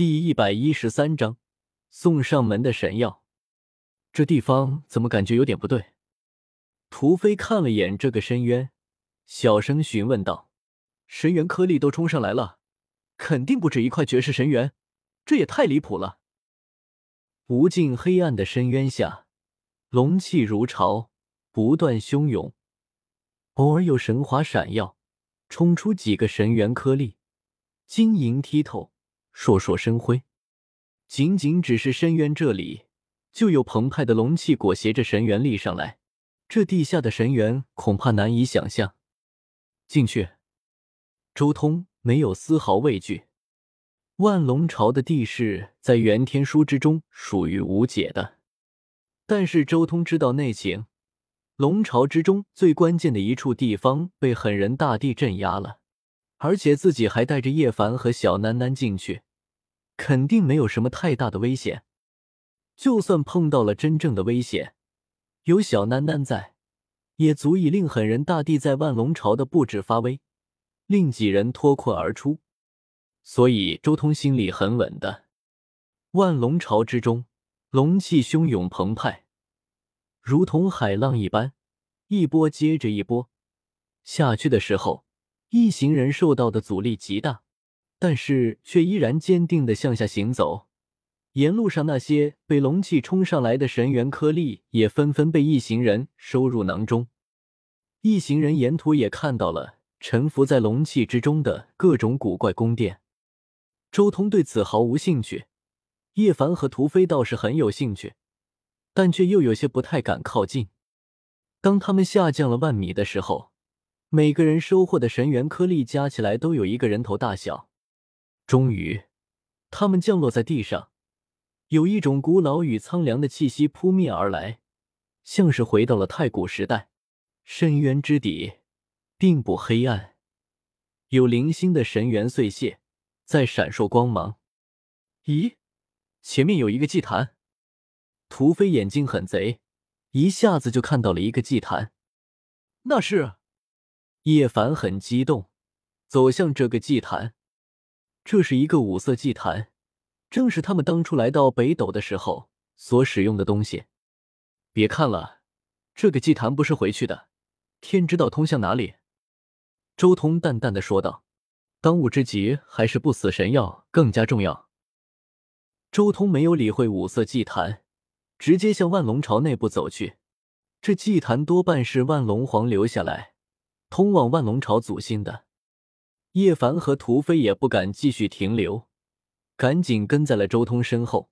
第一百一十三章送上门的神药。这地方怎么感觉有点不对？屠飞看了眼这个深渊，小声询问道：“神元颗粒都冲上来了，肯定不止一块绝世神元，这也太离谱了。”无尽黑暗的深渊下，龙气如潮，不断汹涌，偶尔有神华闪耀，冲出几个神元颗粒，晶莹剔透。烁烁生辉，仅仅只是深渊这里，就有澎湃的龙气裹挟着神元力上来。这地下的神元恐怕难以想象。进去，周通没有丝毫畏惧。万龙朝的地势在元天书之中属于无解的，但是周通知道内情，龙朝之中最关键的一处地方被狠人大帝镇压了。而且自己还带着叶凡和小楠楠进去，肯定没有什么太大的危险。就算碰到了真正的危险，有小楠楠在，也足以令狠人大帝在万龙朝的布置发威，令几人脱困而出。所以周通心里很稳的。万龙朝之中，龙气汹涌澎湃，如同海浪一般，一波接着一波下去的时候。一行人受到的阻力极大，但是却依然坚定的向下行走。沿路上那些被龙气冲上来的神元颗粒也纷纷被一行人收入囊中。一行人沿途也看到了沉浮在龙气之中的各种古怪宫殿。周通对此毫无兴趣，叶凡和屠飞倒是很有兴趣，但却又有些不太敢靠近。当他们下降了万米的时候。每个人收获的神元颗粒加起来都有一个人头大小。终于，他们降落在地上，有一种古老与苍凉的气息扑面而来，像是回到了太古时代。深渊之底并不黑暗，有零星的神元碎屑在闪烁光芒。咦，前面有一个祭坛。屠飞眼睛很贼，一下子就看到了一个祭坛。那是。叶凡很激动，走向这个祭坛。这是一个五色祭坛，正是他们当初来到北斗的时候所使用的东西。别看了，这个祭坛不是回去的，天知道通向哪里。周通淡淡的说道：“当务之急还是不死神药更加重要。”周通没有理会五色祭坛，直接向万龙朝内部走去。这祭坛多半是万龙皇留下来。通往万龙朝祖先的叶凡和屠飞也不敢继续停留，赶紧跟在了周通身后。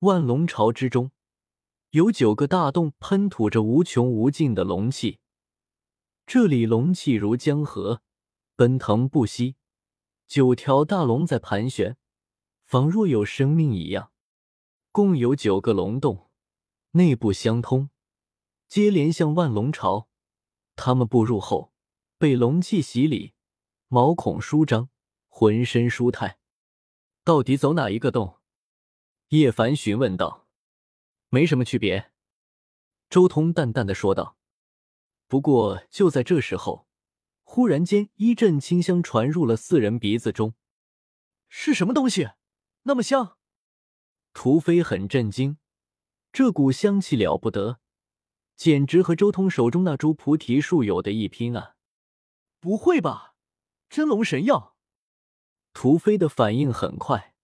万龙朝之中有九个大洞，喷吐着无穷无尽的龙气，这里龙气如江河，奔腾不息。九条大龙在盘旋，仿若有生命一样。共有九个龙洞，内部相通，接连向万龙朝。他们步入后，被龙气洗礼，毛孔舒张，浑身舒泰。到底走哪一个洞？叶凡询问道。没什么区别，周通淡淡的说道。不过就在这时候，忽然间一阵清香传入了四人鼻子中。是什么东西？那么香？屠飞很震惊，这股香气了不得。简直和周通手中那株菩提树有的一拼啊！不会吧，真龙神药！屠飞的反应很快，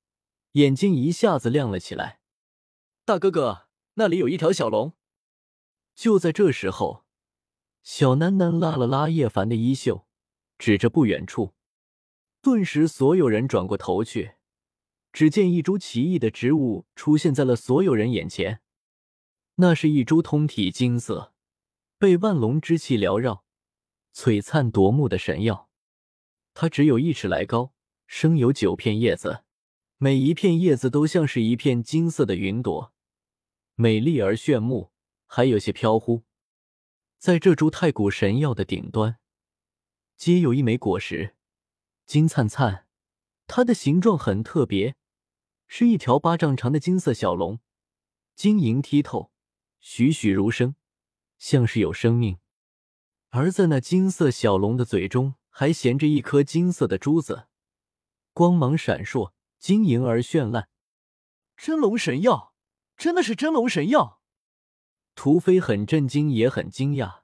眼睛一下子亮了起来。大哥哥，那里有一条小龙。就在这时候，小楠楠拉了拉叶凡的衣袖，指着不远处。顿时，所有人转过头去，只见一株奇异的植物出现在了所有人眼前。那是一株通体金色、被万龙之气缭绕、璀璨夺目的神药。它只有一尺来高，生有九片叶子，每一片叶子都像是一片金色的云朵，美丽而炫目，还有些飘忽。在这株太古神药的顶端，皆有一枚果实，金灿灿。它的形状很特别，是一条巴掌长的金色小龙，晶莹剔透。栩栩如生，像是有生命。而在那金色小龙的嘴中，还衔着一颗金色的珠子，光芒闪烁，晶莹而绚烂。真龙神药，真的是真龙神药！屠飞很震惊，也很惊讶，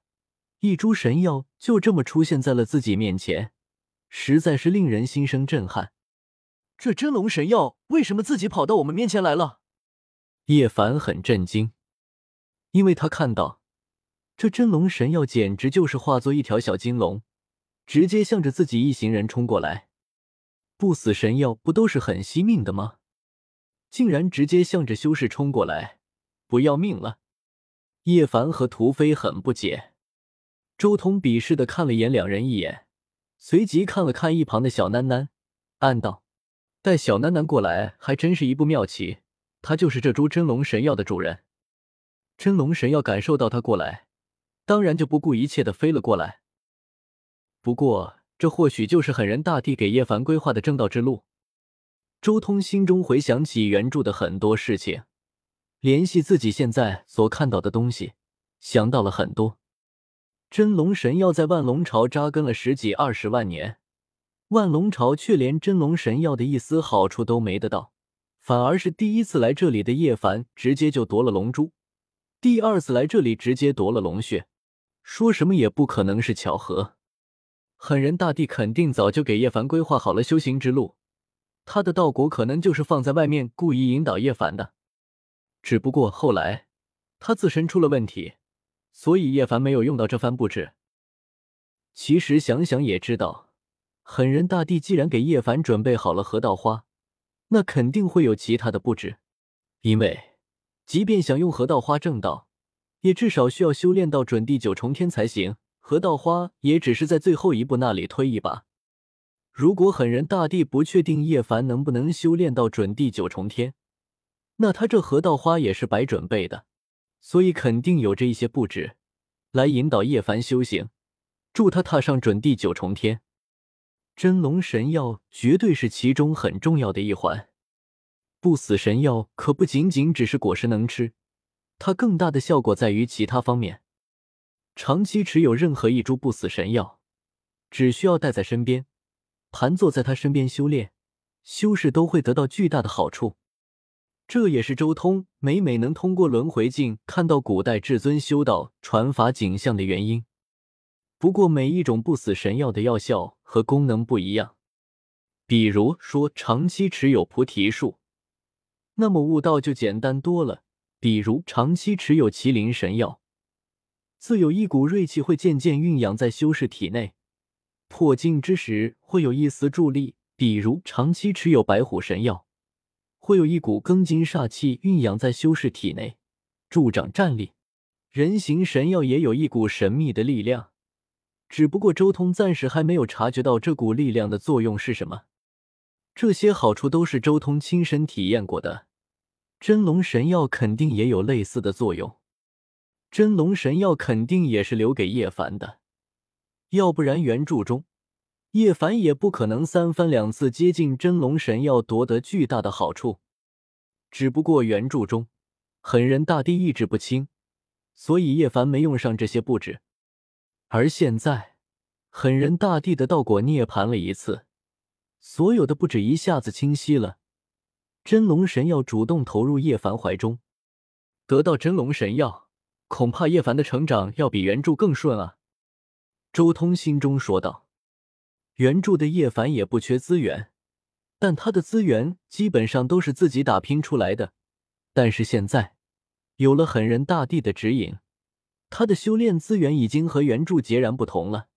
一株神药就这么出现在了自己面前，实在是令人心生震撼。这真龙神药为什么自己跑到我们面前来了？叶凡很震惊，因为他看到这真龙神药简直就是化作一条小金龙，直接向着自己一行人冲过来。不死神药不都是很惜命的吗？竟然直接向着修士冲过来，不要命了！叶凡和屠飞很不解，周通鄙视的看了眼两人一眼，随即看了看一旁的小囡囡，暗道：带小囡囡过来还真是一步妙棋。他就是这株真龙神药的主人。真龙神药感受到他过来，当然就不顾一切的飞了过来。不过，这或许就是狠人大帝给叶凡规划的正道之路。周通心中回想起原著的很多事情，联系自己现在所看到的东西，想到了很多。真龙神药在万龙朝扎根了十几二十万年，万龙朝却连真龙神药的一丝好处都没得到。反而是第一次来这里的叶凡直接就夺了龙珠，第二次来这里直接夺了龙血，说什么也不可能是巧合。狠人大帝肯定早就给叶凡规划好了修行之路，他的道果可能就是放在外面故意引导叶凡的。只不过后来他自身出了问题，所以叶凡没有用到这番布置。其实想想也知道，狠人大帝既然给叶凡准备好了河道花。那肯定会有其他的布置，因为即便想用河道花正道，也至少需要修炼到准地九重天才行。河道花也只是在最后一步那里推一把。如果狠人大帝不确定叶凡能不能修炼到准地九重天，那他这河道花也是白准备的。所以肯定有着一些布置，来引导叶凡修行，助他踏上准地九重天。真龙神药绝对是其中很重要的一环。不死神药可不仅仅只是果实能吃，它更大的效果在于其他方面。长期持有任何一株不死神药，只需要带在身边，盘坐在他身边修炼，修士都会得到巨大的好处。这也是周通每每能通过轮回镜看到古代至尊修道传法景象的原因。不过，每一种不死神药的药效和功能不一样。比如说，长期持有菩提树，那么悟道就简单多了。比如，长期持有麒麟神药，自有一股锐气会渐渐蕴养在修士体内，破境之时会有一丝助力。比如，长期持有白虎神药，会有一股庚金煞气蕴养在修士体内，助长战力。人形神药也有一股神秘的力量。只不过周通暂时还没有察觉到这股力量的作用是什么，这些好处都是周通亲身体验过的。真龙神药肯定也有类似的作用，真龙神药肯定也是留给叶凡的，要不然原著中叶凡也不可能三番两次接近真龙神药夺得巨大的好处。只不过原著中狠人大帝意志不清，所以叶凡没用上这些布置。而现在，狠人大帝的道果涅槃了一次，所有的布置一下子清晰了。真龙神药主动投入叶凡怀中，得到真龙神药，恐怕叶凡的成长要比原著更顺啊！周通心中说道。原著的叶凡也不缺资源，但他的资源基本上都是自己打拼出来的。但是现在，有了狠人大帝的指引。他的修炼资源已经和原著截然不同了。